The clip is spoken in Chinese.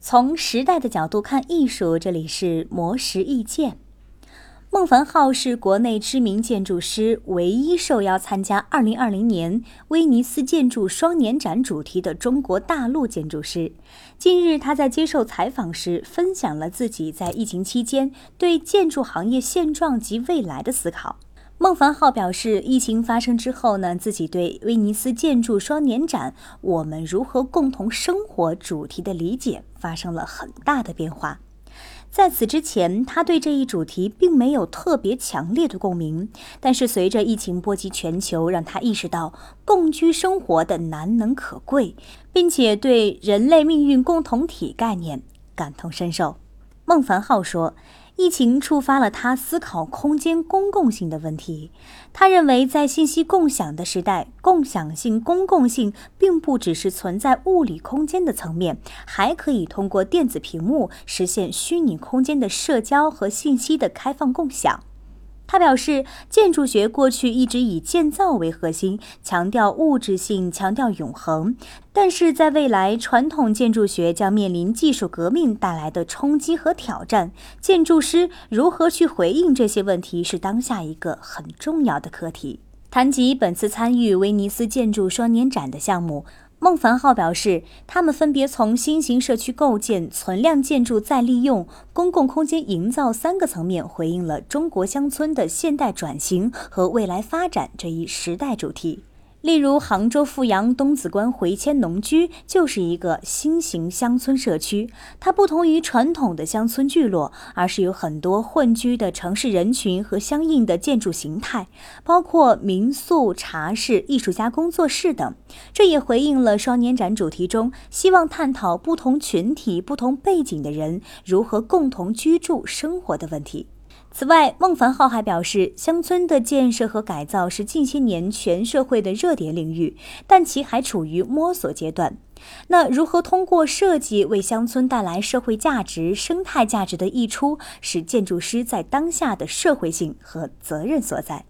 从时代的角度看艺术，这里是魔石意见。孟凡浩是国内知名建筑师，唯一受邀参加2020年威尼斯建筑双年展主题的中国大陆建筑师。近日，他在接受采访时分享了自己在疫情期间对建筑行业现状及未来的思考。孟凡浩表示，疫情发生之后呢，自己对威尼斯建筑双年展“我们如何共同生活”主题的理解发生了很大的变化。在此之前，他对这一主题并没有特别强烈的共鸣，但是随着疫情波及全球，让他意识到共居生活的难能可贵，并且对人类命运共同体概念感同身受。孟凡浩说。疫情触发了他思考空间公共性的问题。他认为，在信息共享的时代，共享性、公共性并不只是存在物理空间的层面，还可以通过电子屏幕实现虚拟空间的社交和信息的开放共享。他表示，建筑学过去一直以建造为核心，强调物质性，强调永恒。但是在未来，传统建筑学将面临技术革命带来的冲击和挑战。建筑师如何去回应这些问题，是当下一个很重要的课题。谈及本次参与威尼斯建筑双年展的项目。孟凡浩表示，他们分别从新型社区构建、存量建筑再利用、公共空间营造三个层面，回应了中国乡村的现代转型和未来发展这一时代主题。例如，杭州富阳东子关回迁农居就是一个新型乡村社区。它不同于传统的乡村聚落，而是有很多混居的城市人群和相应的建筑形态，包括民宿、茶室、艺术家工作室等。这也回应了双年展主题中希望探讨不同群体、不同背景的人如何共同居住生活的问题。此外，孟凡浩还表示，乡村的建设和改造是近些年全社会的热点领域，但其还处于摸索阶段。那如何通过设计为乡村带来社会价值、生态价值的溢出，是建筑师在当下的社会性和责任所在。